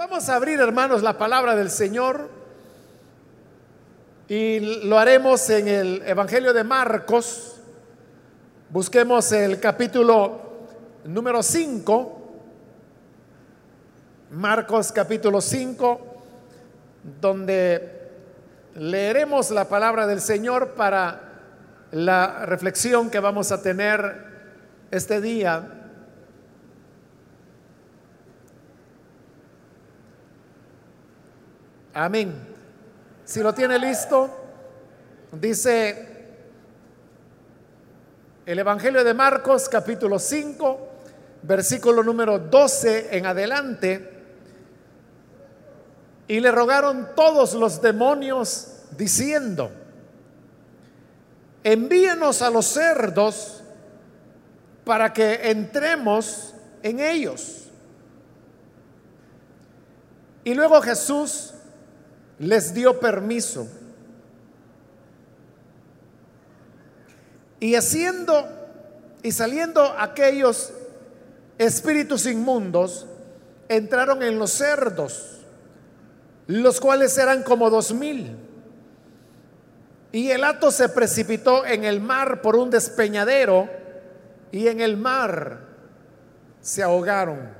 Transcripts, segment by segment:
Vamos a abrir, hermanos, la palabra del Señor y lo haremos en el Evangelio de Marcos. Busquemos el capítulo número 5. Marcos capítulo 5, donde leeremos la palabra del Señor para la reflexión que vamos a tener este día. Amén. Si lo tiene listo, dice el Evangelio de Marcos capítulo 5, versículo número 12 en adelante. Y le rogaron todos los demonios diciendo, envíenos a los cerdos para que entremos en ellos. Y luego Jesús les dio permiso. Y haciendo y saliendo aquellos espíritus inmundos, entraron en los cerdos, los cuales eran como dos mil. Y el hato se precipitó en el mar por un despeñadero y en el mar se ahogaron.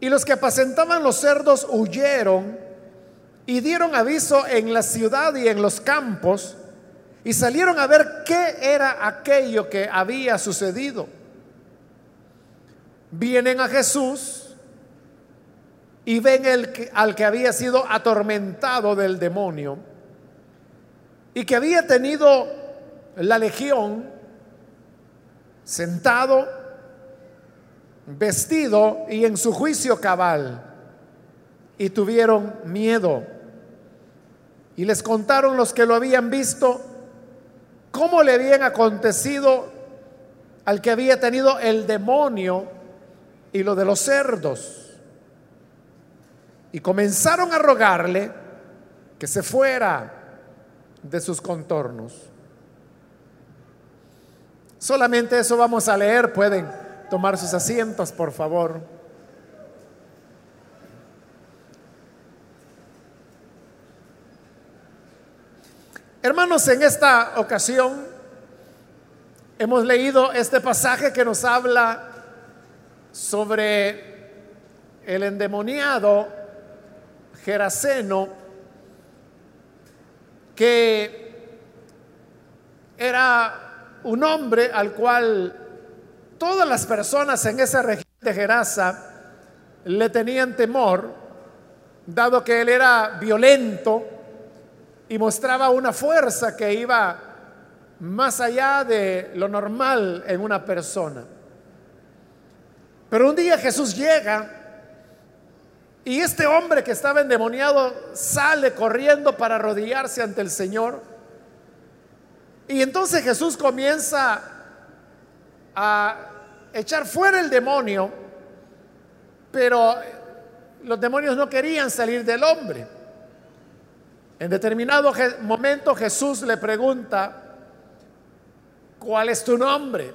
Y los que apacentaban los cerdos huyeron y dieron aviso en la ciudad y en los campos y salieron a ver qué era aquello que había sucedido. Vienen a Jesús y ven al que había sido atormentado del demonio y que había tenido la legión sentado vestido y en su juicio cabal, y tuvieron miedo. Y les contaron los que lo habían visto cómo le habían acontecido al que había tenido el demonio y lo de los cerdos. Y comenzaron a rogarle que se fuera de sus contornos. Solamente eso vamos a leer, pueden tomar sus asientos, por favor. Hermanos, en esta ocasión hemos leído este pasaje que nos habla sobre el endemoniado Geraseno, que era un hombre al cual Todas las personas en esa región de Gerasa le tenían temor, dado que él era violento y mostraba una fuerza que iba más allá de lo normal en una persona. Pero un día Jesús llega y este hombre que estaba endemoniado sale corriendo para arrodillarse ante el Señor. Y entonces Jesús comienza a echar fuera el demonio, pero los demonios no querían salir del hombre. En determinado momento Jesús le pregunta, ¿cuál es tu nombre?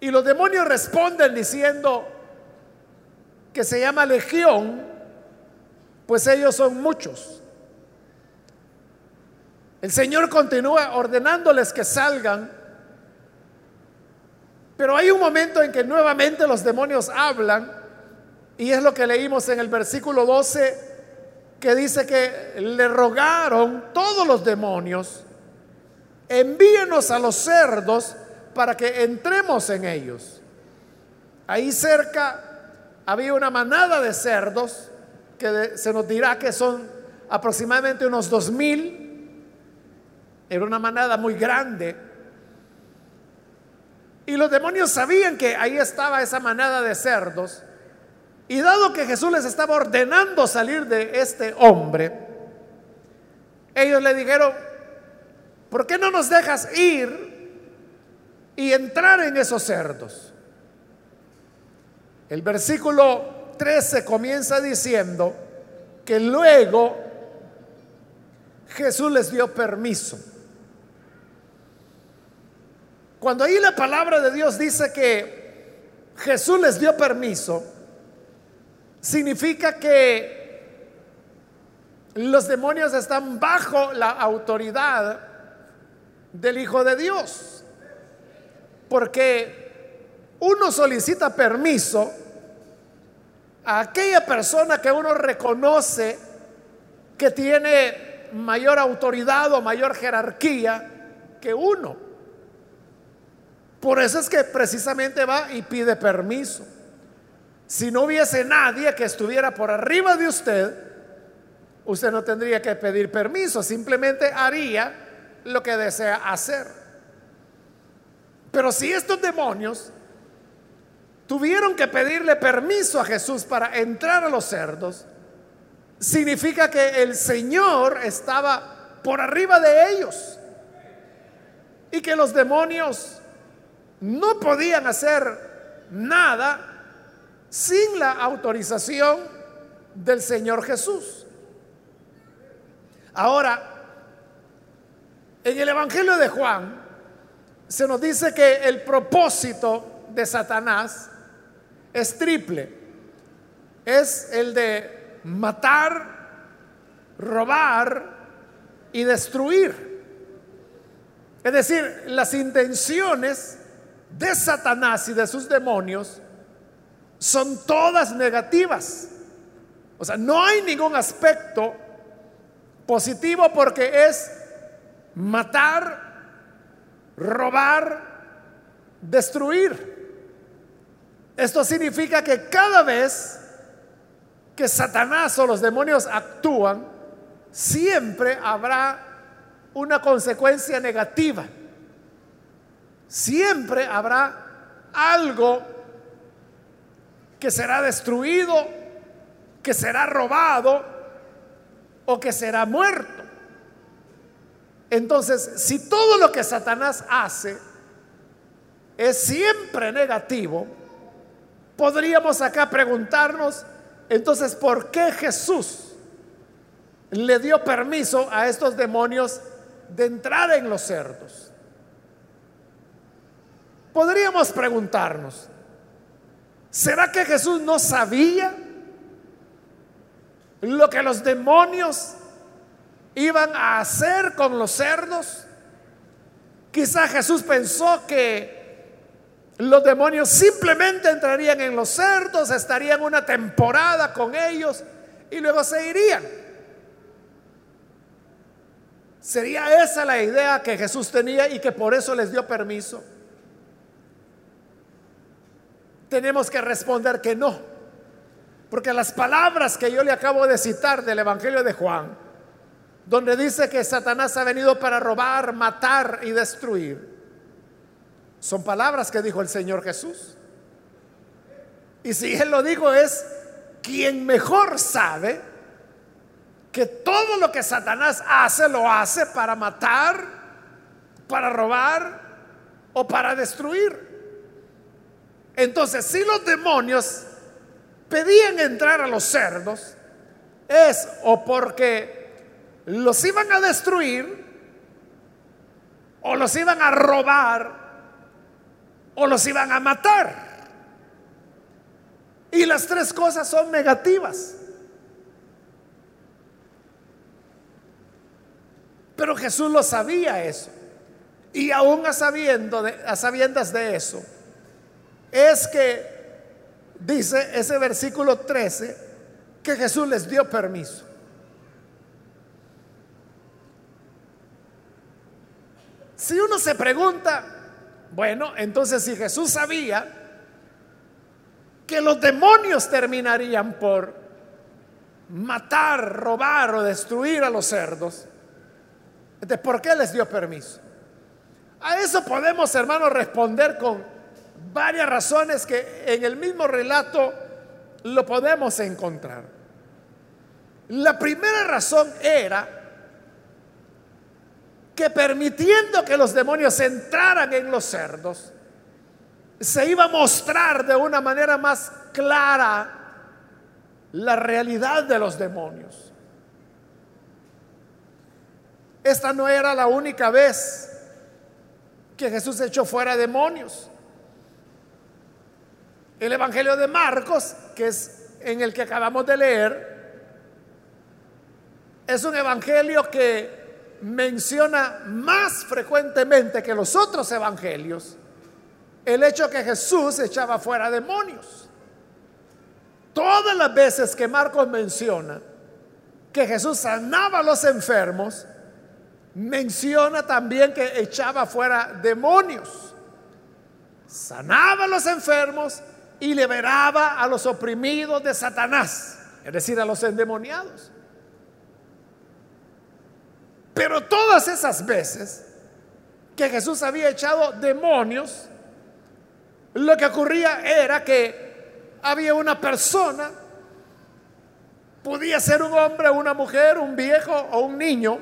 Y los demonios responden diciendo que se llama legión, pues ellos son muchos. El Señor continúa ordenándoles que salgan pero hay un momento en que nuevamente los demonios hablan, y es lo que leímos en el versículo 12, que dice que le rogaron todos los demonios, envíenos a los cerdos para que entremos en ellos. Ahí cerca había una manada de cerdos, que se nos dirá que son aproximadamente unos dos mil, era una manada muy grande y los demonios sabían que ahí estaba esa manada de cerdos. Y dado que Jesús les estaba ordenando salir de este hombre, ellos le dijeron, ¿por qué no nos dejas ir y entrar en esos cerdos? El versículo 13 comienza diciendo que luego Jesús les dio permiso. Cuando ahí la palabra de Dios dice que Jesús les dio permiso, significa que los demonios están bajo la autoridad del Hijo de Dios. Porque uno solicita permiso a aquella persona que uno reconoce que tiene mayor autoridad o mayor jerarquía que uno. Por eso es que precisamente va y pide permiso. Si no hubiese nadie que estuviera por arriba de usted, usted no tendría que pedir permiso, simplemente haría lo que desea hacer. Pero si estos demonios tuvieron que pedirle permiso a Jesús para entrar a los cerdos, significa que el Señor estaba por arriba de ellos y que los demonios no podían hacer nada sin la autorización del Señor Jesús. Ahora, en el Evangelio de Juan se nos dice que el propósito de Satanás es triple. Es el de matar, robar y destruir. Es decir, las intenciones de Satanás y de sus demonios son todas negativas. O sea, no hay ningún aspecto positivo porque es matar, robar, destruir. Esto significa que cada vez que Satanás o los demonios actúan, siempre habrá una consecuencia negativa. Siempre habrá algo que será destruido, que será robado o que será muerto. Entonces, si todo lo que Satanás hace es siempre negativo, podríamos acá preguntarnos, entonces, ¿por qué Jesús le dio permiso a estos demonios de entrar en los cerdos? Podríamos preguntarnos, ¿será que Jesús no sabía lo que los demonios iban a hacer con los cerdos? Quizá Jesús pensó que los demonios simplemente entrarían en los cerdos, estarían una temporada con ellos y luego se irían. ¿Sería esa la idea que Jesús tenía y que por eso les dio permiso? Tenemos que responder que no. Porque las palabras que yo le acabo de citar del Evangelio de Juan, donde dice que Satanás ha venido para robar, matar y destruir, son palabras que dijo el Señor Jesús. Y si Él lo dijo es quien mejor sabe que todo lo que Satanás hace lo hace para matar, para robar o para destruir. Entonces, si los demonios pedían entrar a los cerdos, es o porque los iban a destruir o los iban a robar o los iban a matar. Y las tres cosas son negativas. Pero Jesús lo sabía eso. Y aún a, sabiendo a sabiendas de eso, es que dice ese versículo 13 que Jesús les dio permiso. Si uno se pregunta, bueno, entonces si Jesús sabía que los demonios terminarían por matar, robar o destruir a los cerdos, entonces ¿por qué les dio permiso? A eso podemos, hermanos, responder con varias razones que en el mismo relato lo podemos encontrar. La primera razón era que permitiendo que los demonios entraran en los cerdos, se iba a mostrar de una manera más clara la realidad de los demonios. Esta no era la única vez que Jesús echó fuera demonios. El Evangelio de Marcos, que es en el que acabamos de leer, es un evangelio que menciona más frecuentemente que los otros evangelios el hecho que Jesús echaba fuera demonios. Todas las veces que Marcos menciona que Jesús sanaba a los enfermos, menciona también que echaba fuera demonios. Sanaba a los enfermos y liberaba a los oprimidos de Satanás, es decir, a los endemoniados. Pero todas esas veces que Jesús había echado demonios, lo que ocurría era que había una persona, podía ser un hombre, una mujer, un viejo o un niño,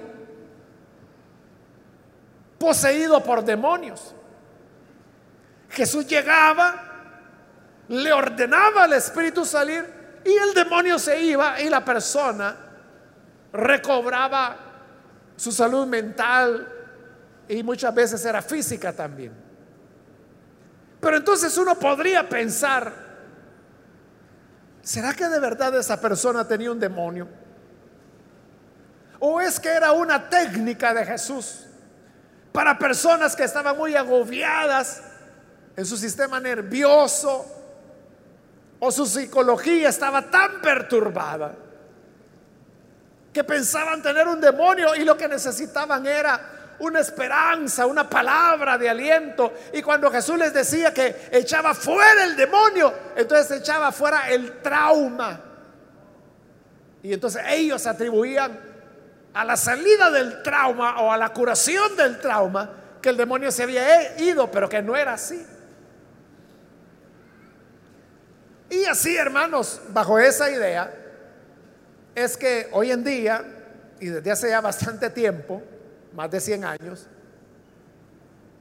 poseído por demonios. Jesús llegaba, le ordenaba al espíritu salir y el demonio se iba y la persona recobraba su salud mental y muchas veces era física también. Pero entonces uno podría pensar, ¿será que de verdad esa persona tenía un demonio? ¿O es que era una técnica de Jesús para personas que estaban muy agobiadas en su sistema nervioso o su psicología estaba tan perturbada que pensaban tener un demonio y lo que necesitaban era una esperanza, una palabra de aliento. Y cuando Jesús les decía que echaba fuera el demonio, entonces echaba fuera el trauma. Y entonces ellos atribuían a la salida del trauma o a la curación del trauma que el demonio se había ido, pero que no era así. Y así, hermanos, bajo esa idea, es que hoy en día, y desde hace ya bastante tiempo, más de 100 años,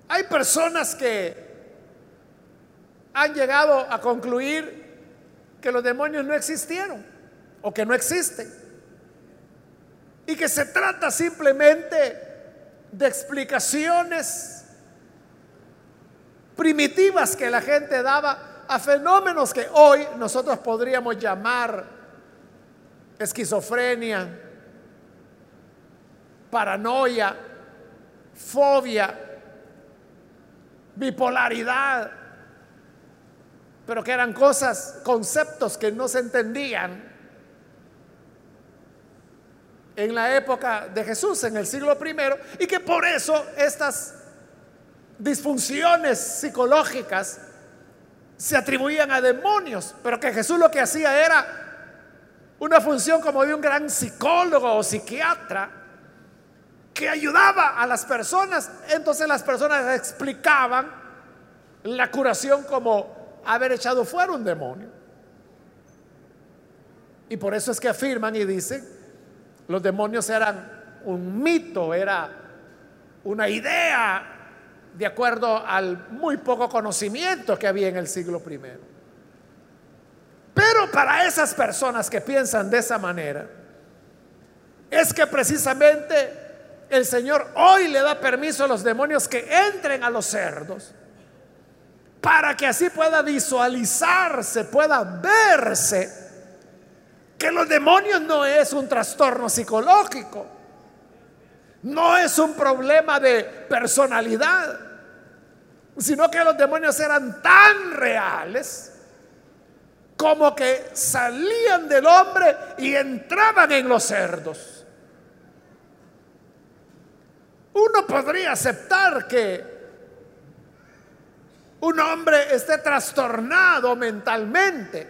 hay personas que han llegado a concluir que los demonios no existieron o que no existen. Y que se trata simplemente de explicaciones primitivas que la gente daba a fenómenos que hoy nosotros podríamos llamar esquizofrenia, paranoia, fobia, bipolaridad, pero que eran cosas, conceptos que no se entendían en la época de Jesús, en el siglo primero, y que por eso estas disfunciones psicológicas se atribuían a demonios, pero que Jesús lo que hacía era una función como de un gran psicólogo o psiquiatra que ayudaba a las personas. Entonces las personas explicaban la curación como haber echado fuera un demonio. Y por eso es que afirman y dicen, los demonios eran un mito, era una idea de acuerdo al muy poco conocimiento que había en el siglo I. Pero para esas personas que piensan de esa manera, es que precisamente el Señor hoy le da permiso a los demonios que entren a los cerdos para que así pueda visualizarse, pueda verse que los demonios no es un trastorno psicológico, no es un problema de personalidad, sino que los demonios eran tan reales como que salían del hombre y entraban en los cerdos. Uno podría aceptar que un hombre esté trastornado mentalmente,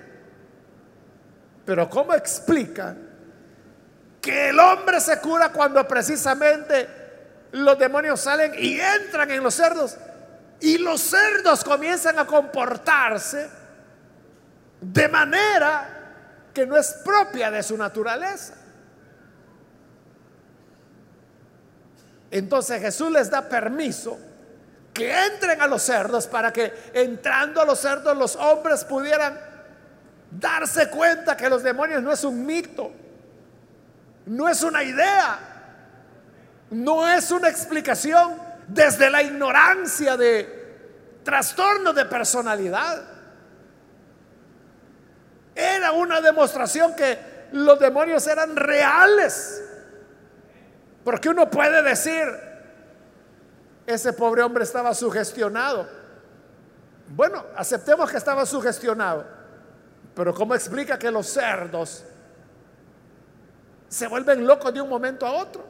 pero ¿cómo explica que el hombre se cura cuando precisamente los demonios salen y entran en los cerdos y los cerdos comienzan a comportarse de manera que no es propia de su naturaleza. Entonces Jesús les da permiso que entren a los cerdos para que entrando a los cerdos los hombres pudieran darse cuenta que los demonios no es un mito, no es una idea, no es una explicación desde la ignorancia de trastornos de personalidad, era una demostración que los demonios eran reales. Porque uno puede decir, ese pobre hombre estaba sugestionado. Bueno, aceptemos que estaba sugestionado. Pero ¿cómo explica que los cerdos se vuelven locos de un momento a otro?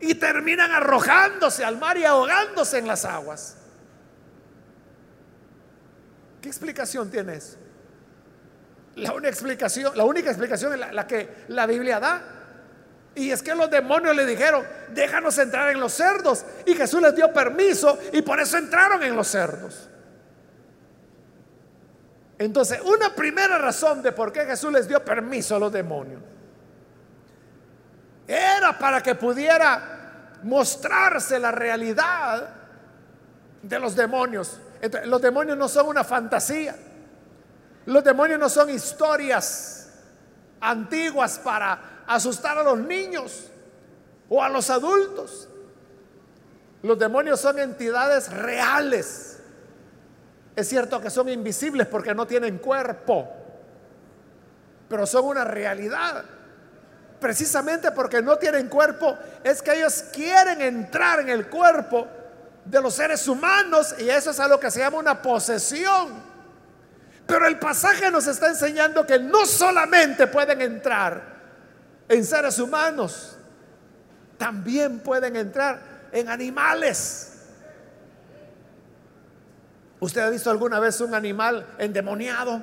Y terminan arrojándose al mar y ahogándose en las aguas. ¿Qué explicación tiene eso? La única explicación, la única explicación es la, que la Biblia da. Y es que los demonios le dijeron, déjanos entrar en los cerdos. Y Jesús les dio permiso y por eso entraron en los cerdos. Entonces, una primera razón de por qué Jesús les dio permiso a los demonios era para que pudiera mostrarse la realidad de los demonios los demonios no son una fantasía. Los demonios no son historias antiguas para asustar a los niños o a los adultos. Los demonios son entidades reales. Es cierto que son invisibles porque no tienen cuerpo, pero son una realidad. Precisamente porque no tienen cuerpo, es que ellos quieren entrar en el cuerpo de los seres humanos y eso es a lo que se llama una posesión. Pero el pasaje nos está enseñando que no solamente pueden entrar en seres humanos, también pueden entrar en animales. ¿Usted ha visto alguna vez un animal endemoniado?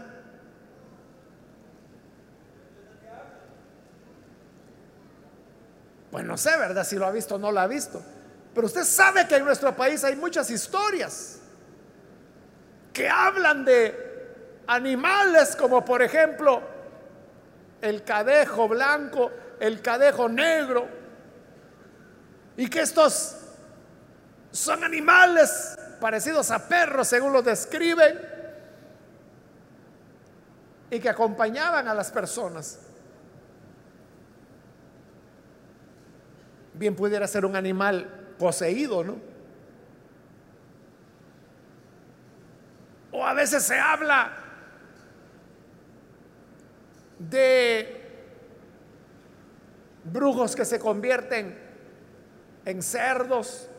Pues no sé, ¿verdad? Si lo ha visto o no lo ha visto. Pero usted sabe que en nuestro país hay muchas historias que hablan de animales como por ejemplo el cadejo blanco, el cadejo negro, y que estos son animales parecidos a perros según lo describen, y que acompañaban a las personas. Bien pudiera ser un animal poseído, ¿no? O a veces se habla de brujos que se convierten en cerdos,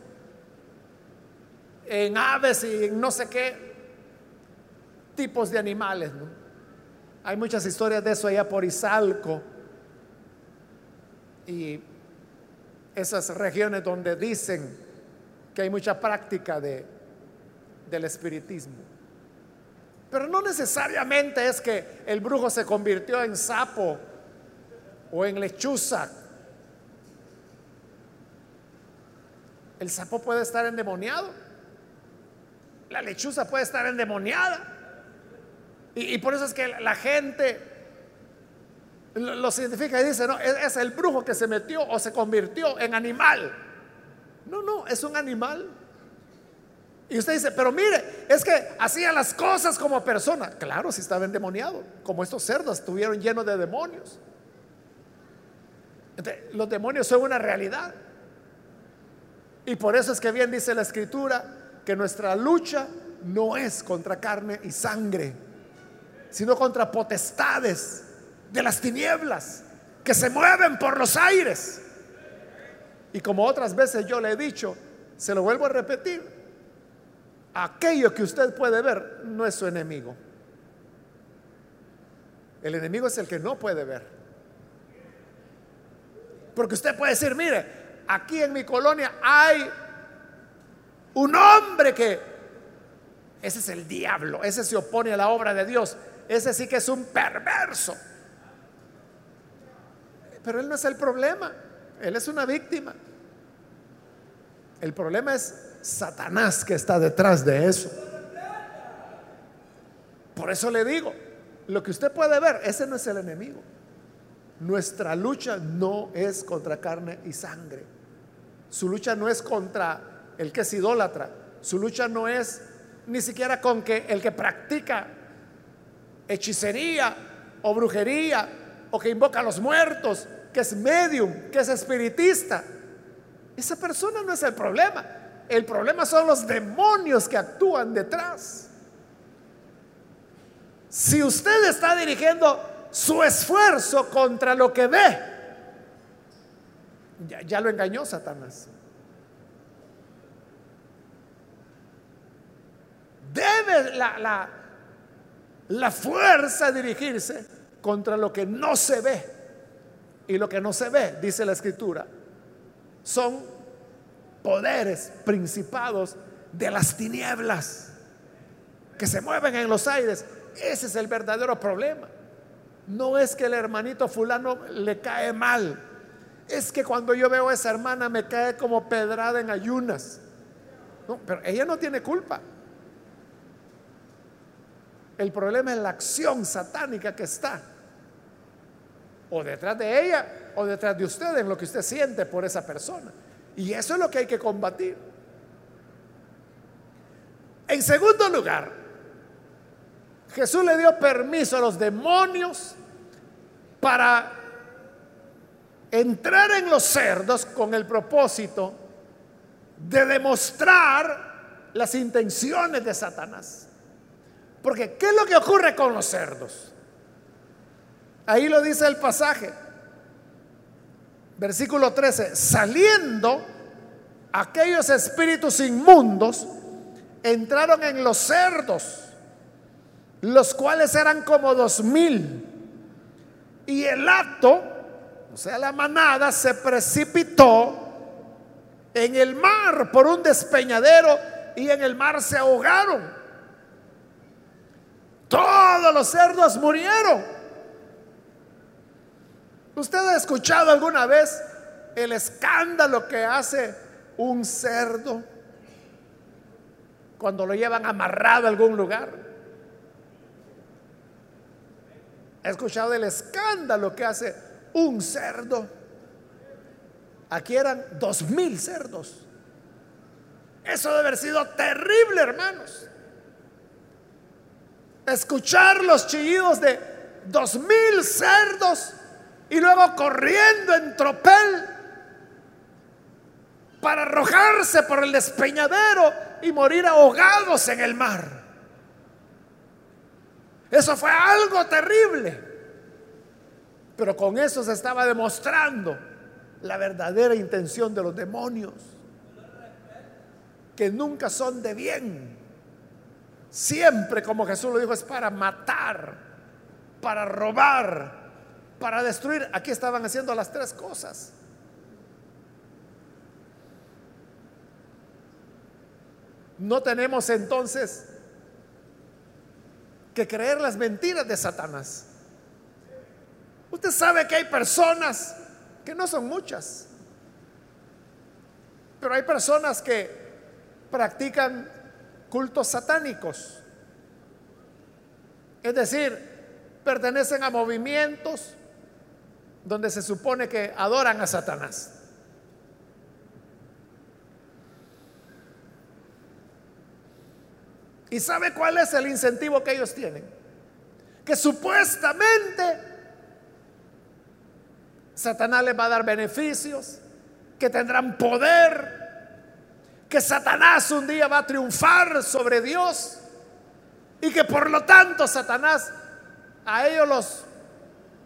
en aves y en no sé qué tipos de animales. Hay muchas historias de eso allá por Izalco. Y esas regiones donde dicen que hay mucha práctica de, del espiritismo. Pero no necesariamente es que el brujo se convirtió en sapo o en lechuza. El sapo puede estar endemoniado. La lechuza puede estar endemoniada. Y, por eso es que la gente lo científica y dice, no, es, el brujo que se metió o se convirtió en animal. No, no, es un animal. Y usted dice, pero mire, es que hacía las cosas como persona. Claro, si estaba endemoniado, como estos cerdos estuvieron llenos de demonios. los demonios son una realidad. Y por eso es que bien dice la escritura que nuestra lucha no es contra carne y sangre, sino contra potestades de las tinieblas que se mueven por los aires. Y como otras veces yo le he dicho, se lo vuelvo a repetir, aquello que usted puede ver no es su enemigo. El enemigo es el que no puede ver. Porque usted puede decir, mire, aquí en mi colonia hay un hombre que, ese es el diablo, ese se opone a la obra de Dios, ese sí que es un perverso. Pero él no es el problema, él es una víctima. El problema es Satanás que está detrás de eso. Por eso le digo, lo que usted puede ver, ese no es el enemigo. Nuestra lucha no es contra carne y sangre. Su lucha no es contra el que es idólatra. Su lucha no es ni siquiera con que el que practica hechicería o brujería o que invoca a los muertos, que es medium, que es espiritista. Esa persona no es el problema. El problema son los demonios que actúan detrás. Si usted está dirigiendo su esfuerzo contra lo que ve, ya, lo engañó Satanás. Debe la, la, fuerza dirigirse contra lo que no se ve. Y lo que no se ve, dice la escritura, son poderes, principados de las tinieblas que se mueven en los aires. Ese es el verdadero problema. No es que el hermanito fulano le cae mal. Es que cuando yo veo a esa hermana me cae como pedrada en ayunas. pero ella no tiene culpa. El problema es la acción satánica que está. O detrás de ella o detrás de usted en lo que usted siente por esa persona. Y eso es lo que hay que combatir. En segundo lugar, Jesús le dio permiso a los demonios para entrar en los cerdos con el propósito de demostrar las intenciones de Satanás. Porque ¿qué es lo que ocurre con los cerdos? Ahí lo dice el pasaje. Versículo 13. Saliendo aquellos espíritus inmundos entraron en los cerdos los cuales eran como dos mil. Y el acto, o sea, la manada, se precipitó en el mar por un despeñadero y en el mar se ahogaron. Todos los cerdos murieron. ¿Usted ha escuchado alguna vez el escándalo que hace un cerdo cuando lo llevan amarrado a algún lugar? He escuchado el escándalo que hace un cerdo. Aquí eran dos mil cerdos. Eso debe haber sido terrible, hermanos. Escuchar los chillidos de dos mil cerdos y luego corriendo en tropel para arrojarse por el despeñadero y morir ahogados en el mar. Eso fue algo terrible. Pero con eso se estaba demostrando la verdadera intención de los demonios, que nunca son de bien. Siempre, como Jesús lo dijo, es para matar, para robar, para destruir. Aquí estaban haciendo las tres cosas. No tenemos entonces que creer las mentiras de Satanás. Usted sabe que hay personas, que no son muchas, pero hay personas que practican cultos satánicos. Es decir, pertenecen a movimientos donde se supone que adoran a Satanás. ¿Y sabe cuál es el incentivo que ellos tienen? Que supuestamente Satanás les va a dar beneficios, que tendrán poder, que Satanás un día va a triunfar sobre Dios y que por lo tanto Satanás a ellos los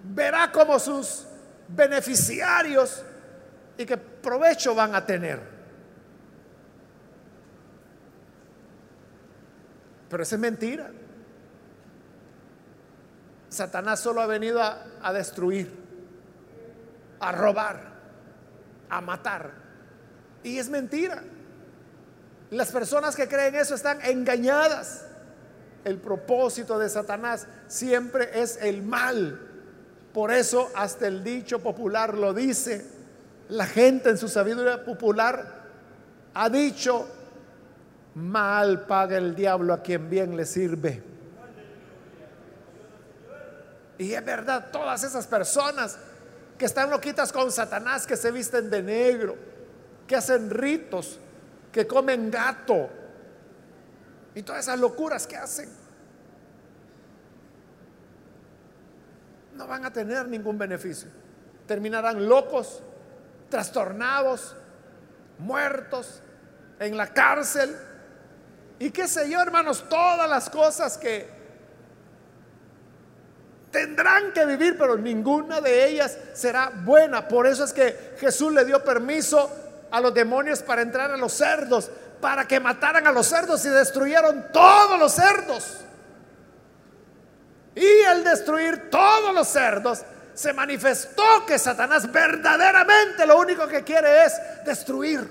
verá como sus beneficiarios y que provecho van a tener. Pero eso es mentira. Satanás solo ha venido a, destruir, a robar, a matar. Y es mentira. Las personas que creen eso están engañadas. El propósito de Satanás siempre es el mal. Por eso hasta el dicho popular lo dice. La gente en su sabiduría popular ha dicho, mal paga el diablo a quien bien le sirve. Y es verdad, todas esas personas que están loquitas con Satanás, que se visten de negro, que hacen ritos, que comen gato y todas esas locuras que hacen, no van a tener ningún beneficio. Terminarán locos, trastornados, muertos, en la cárcel y qué sé yo, hermanos, todas las cosas que Tendrán que vivir, pero ninguna de ellas será buena. Por eso es que Jesús le dio permiso a los demonios para entrar a los cerdos, para que mataran a los cerdos y destruyeron todos los cerdos. Y al destruir todos los cerdos, se manifestó que Satanás verdaderamente lo único que quiere es destruir.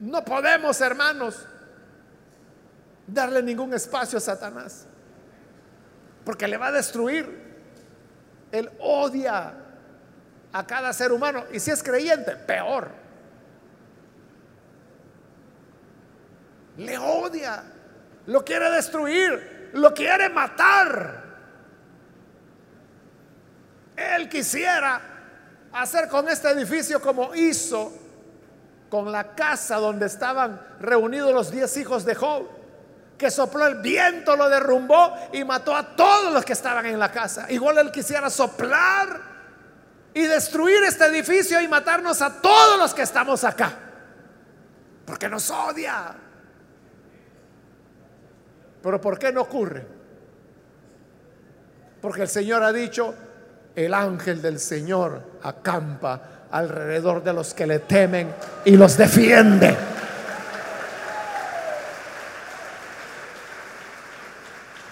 No podemos, hermanos, darle ningún espacio a Satanás, porque le va a destruir. Él odia a cada ser humano y si es creyente, peor. Le odia, lo quiere destruir, lo quiere matar. Él quisiera hacer con este edificio como hizo con la casa donde estaban reunidos los diez hijos de Job, que sopló el viento, lo derrumbó y mató a todos los que estaban en la casa. Igual él quisiera soplar y destruir este edificio y matarnos a todos los que estamos acá, porque nos odia. Pero ¿por qué no ocurre? Porque el Señor ha dicho, el ángel del Señor acampa alrededor de los que le temen y los defiende.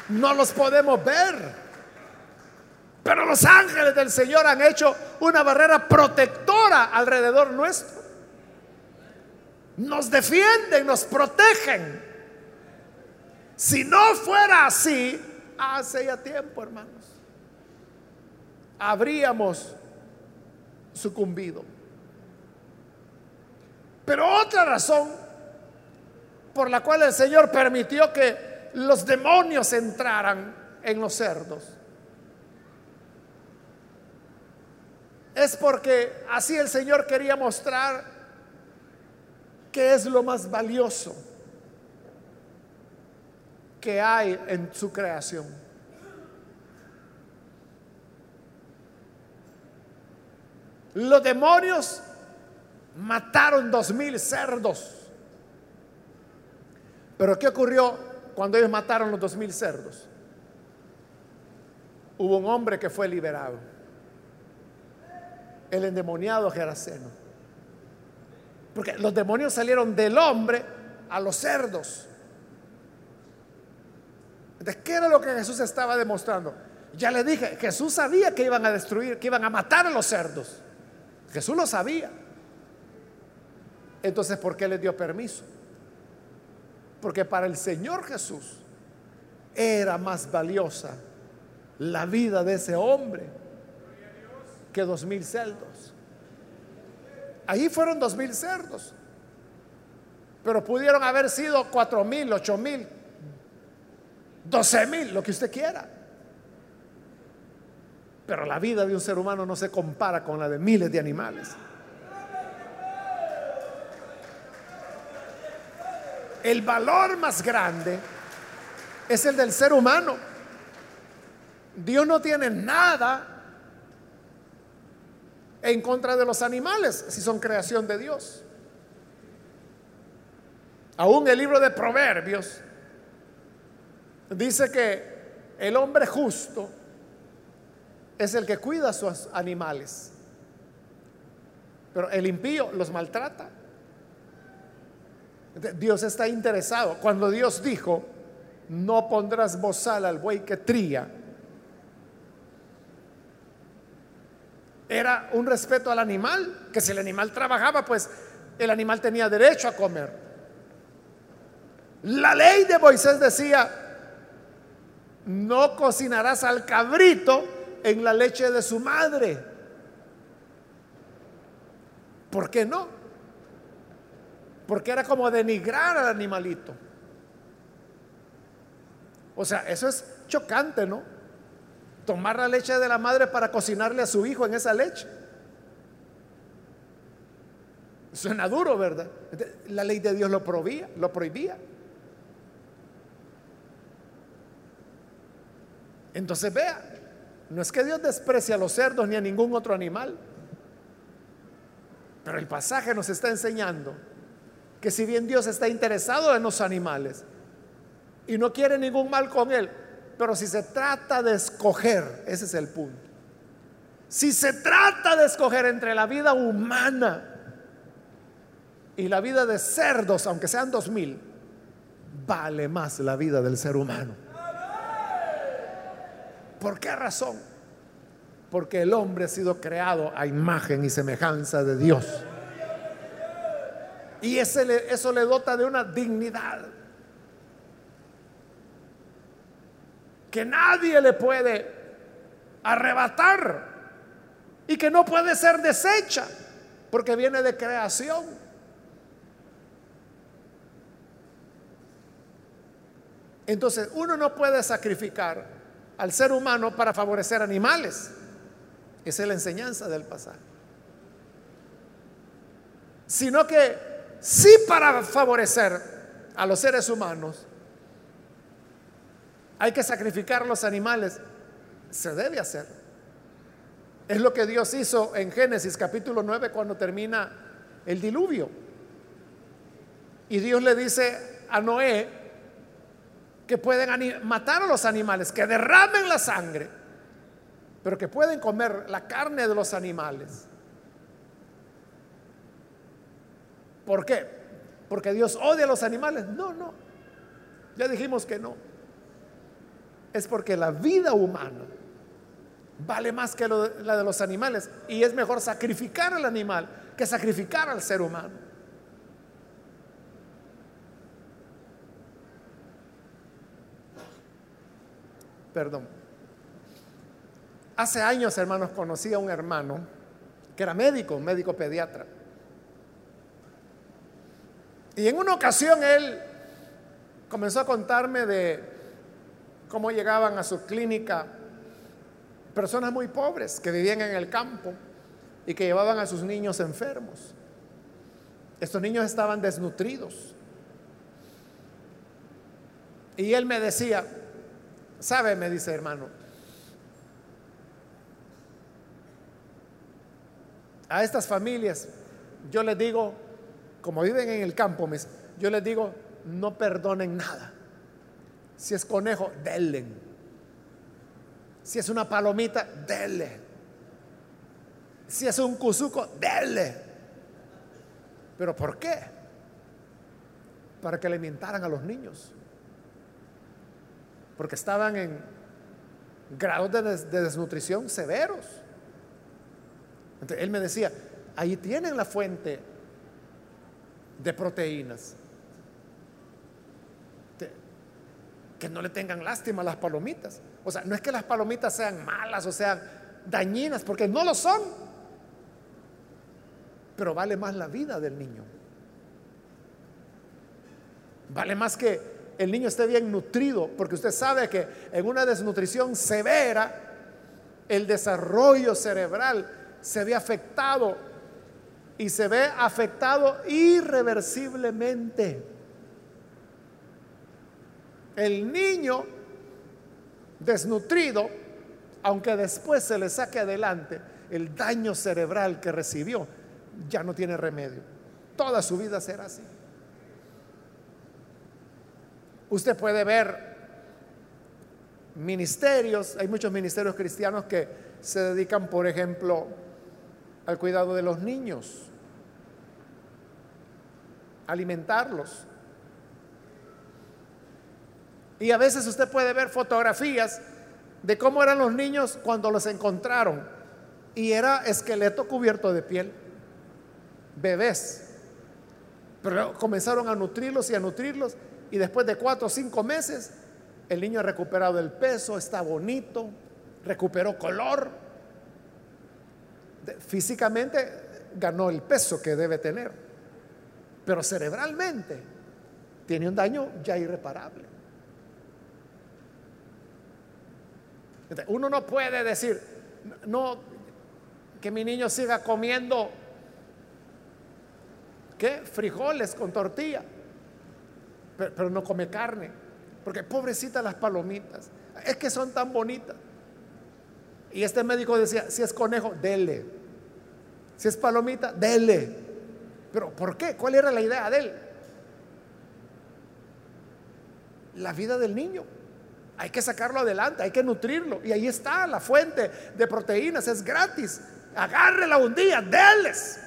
No los podemos ver. Pero los ángeles del Señor han hecho una barrera protectora alrededor nuestro. Nos defienden, nos protegen. Si no fuera así, hace ya tiempo, hermanos, habríamos sucumbido. Pero otra razón por la cual el Señor permitió que los demonios entraran en los cerdos es porque así el Señor quería mostrar que es lo más valioso que hay en su creación. Los demonios mataron dos mil cerdos. Pero ¿qué ocurrió cuando ellos mataron los dos mil cerdos? Hubo un hombre que fue liberado. El endemoniado Geraseno. Porque los demonios salieron del hombre a los cerdos. Entonces, ¿qué era lo que Jesús estaba demostrando? Ya le dije, Jesús sabía que iban a destruir, que iban a matar a los cerdos. Jesús lo sabía. Entonces, ¿por qué le dio permiso? Porque para el Señor Jesús era más valiosa la vida de ese hombre que dos mil cerdos. Ahí fueron dos mil cerdos, pero pudieron haber sido cuatro mil, ocho mil, doce mil, lo que usted quiera. Pero la vida de un ser humano no se compara con la de miles de animales. El valor más grande es el del ser humano. Dios no tiene nada en contra de los animales si son creación de Dios. Aún el libro de Proverbios dice que el hombre justo es el que cuida a sus animales. Pero el impío los maltrata. Dios está interesado. Cuando Dios dijo, no pondrás bozal al buey que tría, era un respeto al animal, que si el animal trabajaba, pues el animal tenía derecho a comer. La ley de Moisés decía, no cocinarás al cabrito en la leche de su madre. ¿Por qué no? Porque era como denigrar al animalito. O sea, eso es chocante, ¿no? Tomar la leche de la madre para cocinarle a su hijo en esa leche. Suena duro, ¿verdad? La ley de Dios lo prohibía, lo prohibía. Entonces vea, no es que Dios desprecie a los cerdos ni a ningún otro animal, pero el pasaje nos está enseñando que si bien Dios está interesado en los animales y no quiere ningún mal con él. Pero si se trata de escoger, ese es el punto. Si se trata de escoger entre la vida humana y la vida de cerdos, aunque sean dos mil, vale más la vida del ser humano. ¿Por qué razón? Porque el hombre ha sido creado a imagen y semejanza de Dios. Y eso le dota de una dignidad que nadie le puede arrebatar y que no puede ser deshecha porque viene de creación. Entonces uno no puede sacrificar al ser humano para favorecer animales. Esa es la enseñanza del pasaje. Sino que sí para favorecer a los seres humanos hay que sacrificar los animales. Se debe hacer. Es lo que Dios hizo en Génesis capítulo 9 cuando termina el diluvio. Y Dios le dice a Noé, que pueden matar a los animales, que derramen la sangre, pero que pueden comer la carne de los animales. ¿Por qué? ¿Porque Dios odia a los animales? No, no. Ya dijimos que no. Es porque la vida humana vale más que la de los animales y es mejor sacrificar al animal que sacrificar al ser humano. Perdón. Hace años, hermanos, conocí a un hermano que era médico, médico pediatra. Y en una ocasión él comenzó a contarme de cómo llegaban a su clínica personas muy pobres que vivían en el campo y que llevaban a sus niños enfermos. Estos niños estaban desnutridos. Y él me decía, ¿Sabe? Me dice hermano. A estas familias yo les digo, como viven en el campo, yo les digo, no perdonen nada. Si es conejo, denle. Si es una palomita, denle. Si es un cuzuco, denle. ¿Pero por qué? Para que alimentaran a los niños porque estaban en grados de, desnutrición severos. Él me decía, ahí tienen la fuente de proteínas. Que no le tengan lástima a las palomitas. O sea, no es que las palomitas sean malas o sean dañinas, porque no lo son. Pero vale más la vida del niño. Vale más que el niño esté bien nutrido, porque usted sabe que en una desnutrición severa el desarrollo cerebral se ve afectado y se ve afectado irreversiblemente. El niño desnutrido, aunque después se le saque adelante el daño cerebral que recibió, ya no tiene remedio. Toda su vida será así. Usted puede ver ministerios, hay muchos ministerios cristianos que se dedican, por ejemplo, al cuidado de los niños, alimentarlos. Y a veces usted puede ver fotografías de cómo eran los niños cuando los encontraron. Y era esqueleto cubierto de piel, bebés. Pero comenzaron a nutrirlos y a nutrirlos y después de cuatro o cinco meses, el niño ha recuperado el peso, está bonito, recuperó color. Físicamente ganó el peso que debe tener, pero cerebralmente tiene un daño ya irreparable. Uno no puede decir, no, que mi niño siga comiendo, ¿qué? Frijoles con tortilla pero, no come carne. Porque pobrecita las palomitas. Es que son tan bonitas. Y este médico decía, si es conejo, dele. Si es palomita, dele. Pero ¿por qué? ¿Cuál era la idea de él? la vida del niño. Hay que sacarlo adelante, hay que nutrirlo. Y ahí está la fuente de proteínas, es gratis. Agárrela un día, denles.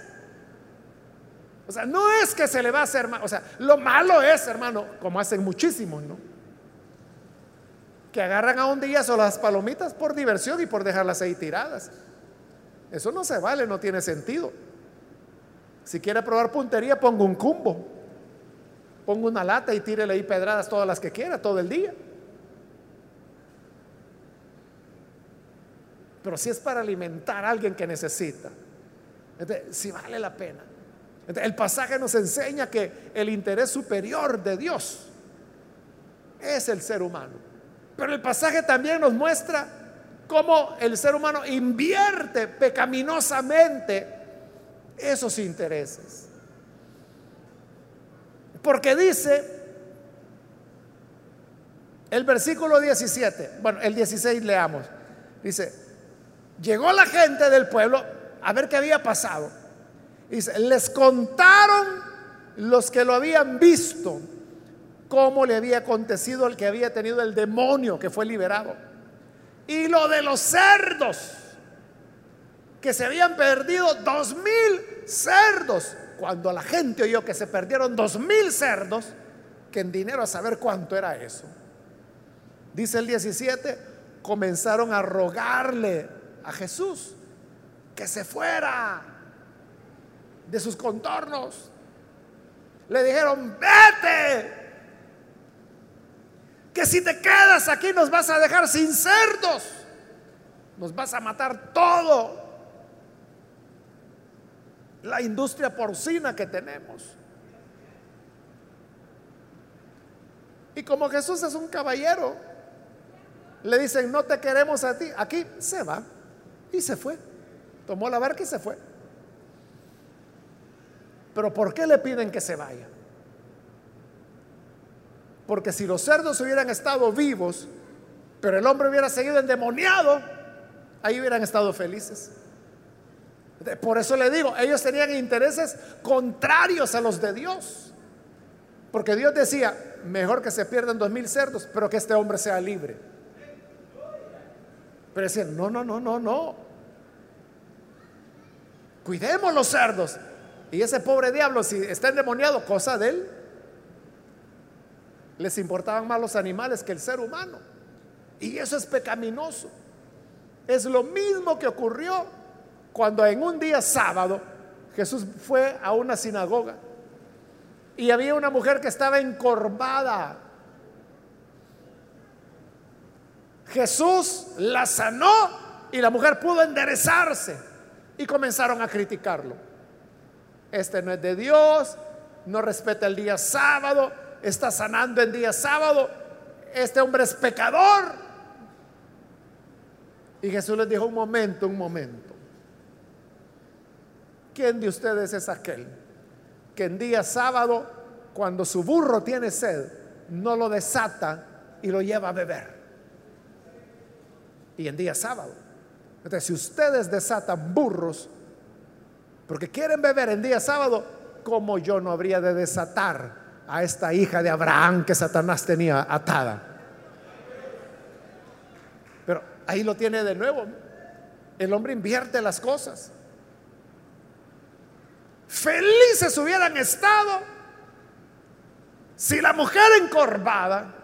O sea, no es que se le va a hacer mal. O sea, lo malo es, hermano, como hacen muchísimos, ¿no? Que agarran a un día solo las palomitas por diversión y por dejarlas ahí tiradas. Eso no se vale, no tiene sentido. Si quiere probar puntería, ponga un cumbo. Ponga una lata y tírele ahí pedradas todas las que quiera, todo el día. Pero si es para alimentar a alguien que necesita, si vale la pena. el pasaje nos enseña que el interés superior de Dios es el ser humano. Pero el pasaje también nos muestra cómo el ser humano invierte pecaminosamente esos intereses. Porque dice el versículo 17, bueno, el 16 leamos, dice, llegó la gente del pueblo a ver qué había pasado. Dice, les contaron los que lo habían visto cómo le había acontecido al que había tenido el demonio que fue liberado. Y lo de los cerdos, que se habían perdido dos mil cerdos. Cuando la gente oyó que se perdieron dos mil cerdos, que en dinero a saber cuánto era eso. Dice el 17, comenzaron a rogarle a Jesús que se fuera de sus contornos. Le dijeron, vete, que si te quedas aquí nos vas a dejar sin cerdos, nos vas a matar todo la industria porcina que tenemos. Y como Jesús es un caballero, le dicen, no te queremos a ti. Aquí se va. Y se fue. Tomó la barca y se fue. Pero ¿por qué le piden que se vaya? Porque si los cerdos hubieran estado vivos, pero el hombre hubiera seguido endemoniado, ahí hubieran estado felices. Por eso le digo, ellos tenían intereses contrarios a los de Dios. Porque Dios decía, mejor que se pierdan dos mil cerdos, pero que este hombre sea libre. Pero decían, no, no, no, no, no. Cuidemos los cerdos. Y ese pobre diablo, si está endemoniado, cosa de él. Les importaban más los animales que el ser humano. Y eso es pecaminoso. Es lo mismo que ocurrió cuando en un día sábado Jesús fue a una sinagoga y había una mujer que estaba encorvada. Jesús la sanó y la mujer pudo enderezarse y comenzaron a criticarlo. Este no es de Dios, no respeta el día sábado, está sanando en día sábado, este hombre es pecador. Y Jesús les dijo, un momento, un momento. ¿Quién de ustedes es aquel que en día sábado, cuando su burro tiene sed, no lo desata y lo lleva a beber? Y en día sábado. Entonces, si ustedes desatan burros porque quieren beber en día sábado, como yo no habría de desatar a esta hija de Abraham que Satanás tenía atada? Pero ahí lo tiene de nuevo. El hombre invierte las cosas. Felices hubieran estado si la mujer encorvada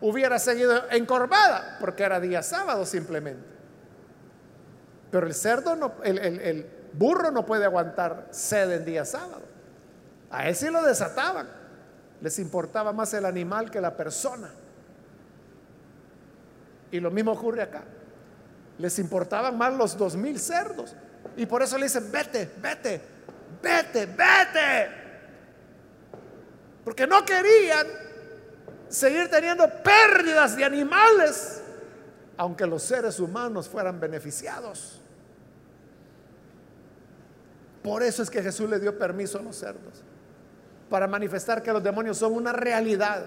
hubiera seguido encorvada, porque era día sábado simplemente. Pero el cerdo, no, el, el burro no puede aguantar sed en día sábado. A ese lo desataban. Les importaba más el animal que la persona. Y lo mismo ocurre acá. Les importaban más los dos mil cerdos. Y por eso le dicen, vete, vete, vete, vete. Porque no querían seguir teniendo pérdidas de animales, aunque los seres humanos fueran beneficiados. Por eso es que Jesús le dio permiso a los cerdos, para manifestar que los demonios son una realidad,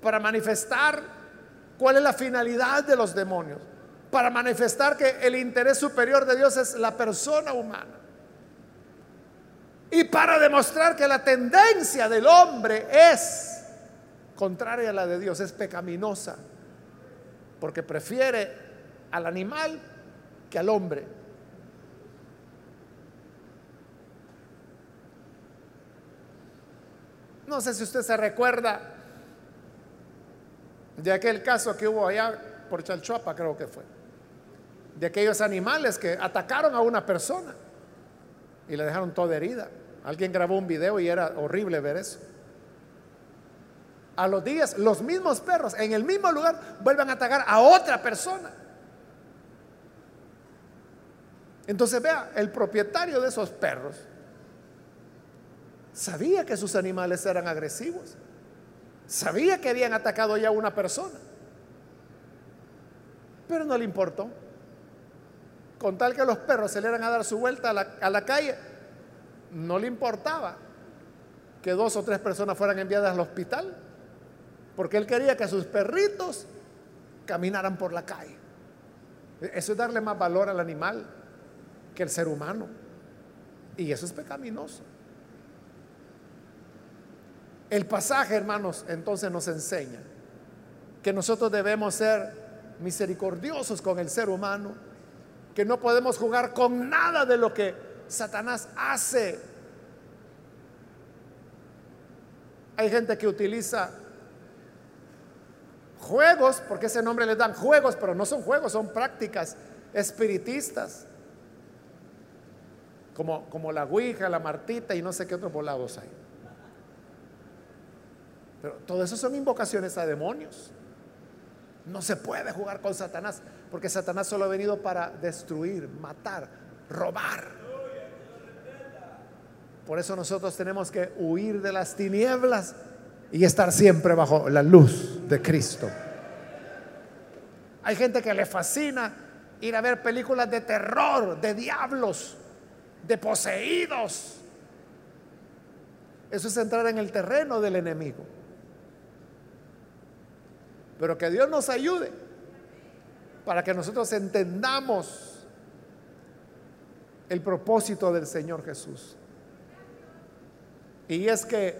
para manifestar cuál es la finalidad de los demonios, para manifestar que el interés superior de Dios es la persona humana. Y para demostrar que la tendencia del hombre es contraria a la de Dios, es pecaminosa, porque prefiere al animal que al hombre. No sé si usted se recuerda de aquel caso que hubo allá por Chalchuapa, creo que fue, de aquellos animales que atacaron a una persona y le dejaron toda herida. Alguien grabó un video y era horrible ver eso. A los días, los mismos perros en el mismo lugar vuelven a atacar a otra persona. Entonces vea, el propietario de esos perros sabía que sus animales eran agresivos. Sabía que habían atacado ya a una persona. Pero no le importó. Con tal que los perros se le a dar su vuelta a la calle, no le importaba que dos o tres personas fueran enviadas al hospital, porque él quería que sus perritos caminaran por la calle. Eso es darle más valor al animal que el ser humano. Y eso es pecaminoso. El pasaje, hermanos, entonces nos enseña que nosotros debemos ser misericordiosos con el ser humano, que no podemos jugar con nada de lo que Satanás hace. Hay gente que utiliza juegos, porque ese nombre les dan juegos, pero no son juegos, son prácticas espiritistas, como, como la Ouija, la Martita y no sé qué otros volados hay. Pero todo eso son invocaciones a demonios. No se puede jugar con Satanás, porque Satanás solo ha venido para destruir, matar, robar. Por eso nosotros tenemos que huir de las tinieblas y estar siempre bajo la luz de Cristo. Hay gente que le fascina ir a ver películas de terror, de diablos, de poseídos. Eso es entrar en el terreno del enemigo. Pero que Dios nos ayude para que nosotros entendamos el propósito del Señor Jesús. Y es que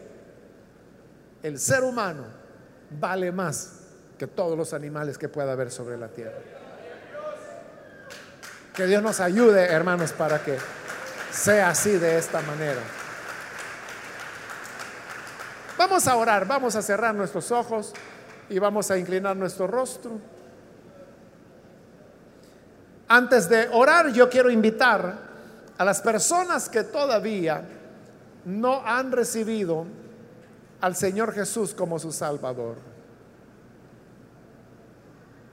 el ser humano vale más que todos los animales que pueda haber sobre la tierra. Que Dios nos ayude, hermanos, para que sea así de esta manera. Vamos a orar, vamos a cerrar nuestros ojos y vamos a inclinar nuestro rostro. Antes de orar, yo quiero invitar a las personas que todavía no han recibido al Señor Jesús como su Salvador.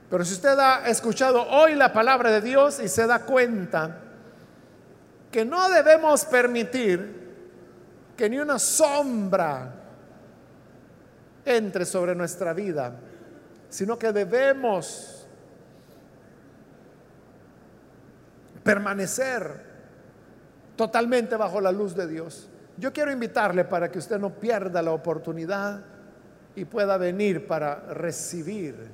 Pero si usted ha escuchado hoy la palabra de Dios y se da cuenta que no debemos permitir que ni una sombra entre sobre nuestra vida, sino que debemos permanecer totalmente bajo la luz de Dios. Yo quiero invitarle para que usted no pierda la oportunidad y pueda venir para recibir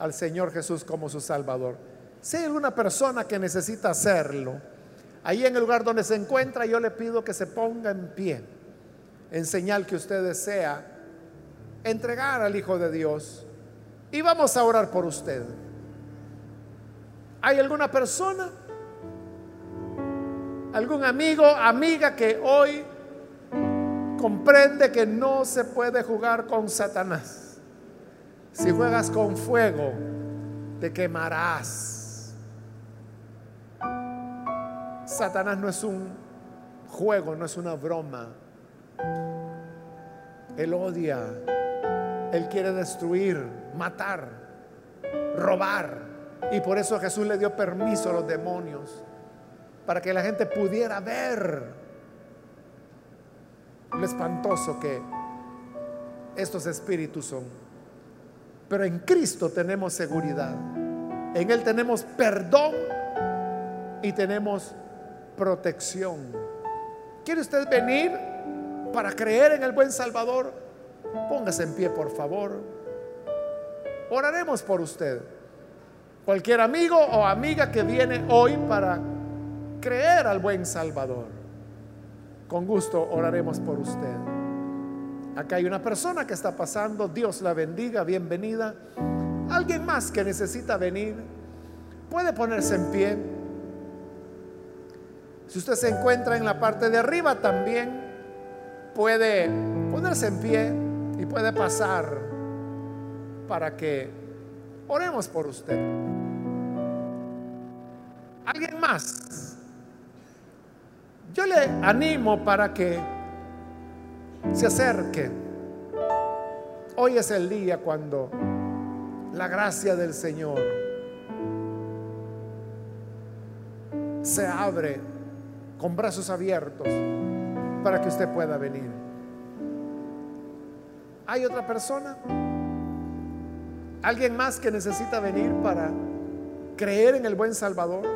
al Señor Jesús como su Salvador. Si hay alguna persona que necesita hacerlo, ahí en el lugar donde se encuentra, yo le pido que se ponga en pie, en señal que usted desea entregar al Hijo de Dios. Y vamos a orar por usted. ¿Hay alguna persona? ¿Algún amigo, amiga que hoy comprende que no se puede jugar con Satanás. Si juegas con fuego, te quemarás. Satanás no es un juego, no es una broma. Él odia, él quiere destruir, matar, robar. Y por eso Jesús le dio permiso a los demonios, para que la gente pudiera ver lo espantoso que estos espíritus son. Pero en Cristo tenemos seguridad. En Él tenemos perdón y tenemos protección. ¿Quiere usted venir para creer en el buen Salvador? Póngase en pie, por favor. Oraremos por usted. Cualquier amigo o amiga que viene hoy para creer al buen Salvador. Con gusto oraremos por usted. Acá hay una persona que está pasando, Dios la bendiga, bienvenida. Alguien más que necesita venir, puede ponerse en pie. Si usted se encuentra en la parte de arriba también, puede ponerse en pie y puede pasar para que oremos por usted. ¿Alguien más? Yo le animo para que se acerque. Hoy es el día cuando la gracia del Señor se abre con brazos abiertos para que usted pueda venir. ¿Hay otra persona? ¿Alguien más que necesita venir para creer en el buen Salvador?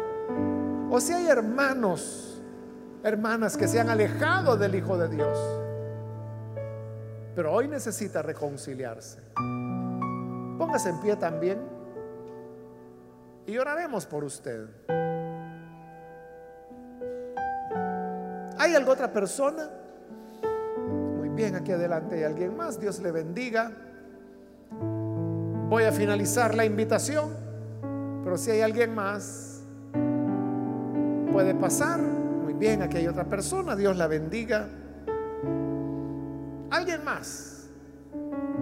O si hay hermanos, hermanas que se han alejado del Hijo de Dios pero hoy necesita reconciliarse. Póngase en pie también y oraremos por usted. ¿Hay alguna otra persona? Muy bien, aquí adelante hay alguien más. Dios le bendiga. Voy a finalizar la invitación, pero si hay alguien más, puede pasar. Bien, aquí hay otra persona. Dios la bendiga. Alguien más.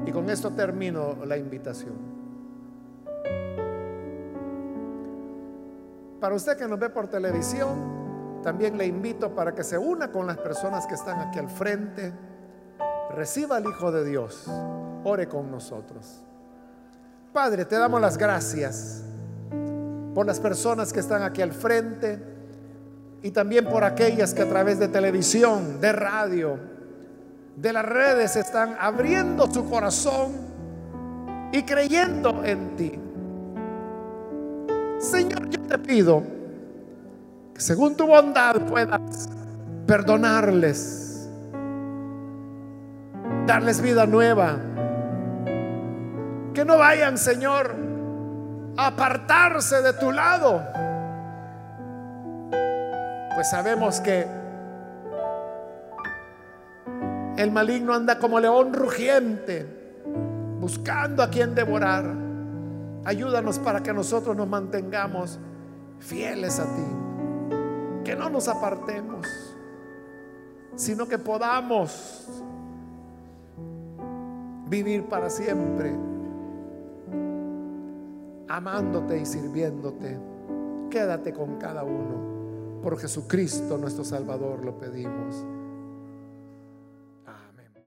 Y con esto termino la invitación. Para usted que nos ve por televisión, también le invito para que se una con las personas que están aquí al frente. Reciba al Hijo de Dios. Ore con nosotros. Padre, te damos las gracias por las personas que están aquí al frente y también por aquellas que a través de televisión, de radio, de las redes están abriendo su corazón y creyendo en ti. Señor, yo te pido que según tu bondad puedas perdonarles, darles vida nueva. Que no vayan, Señor, a apartarse de tu lado. Pues sabemos que el maligno anda como león rugiente, buscando a quien devorar. Ayúdanos para que nosotros nos mantengamos fieles a ti. Que no nos apartemos, sino que podamos vivir para siempre, amándote y sirviéndote. Quédate con cada uno. Por Jesucristo nuestro Salvador lo pedimos.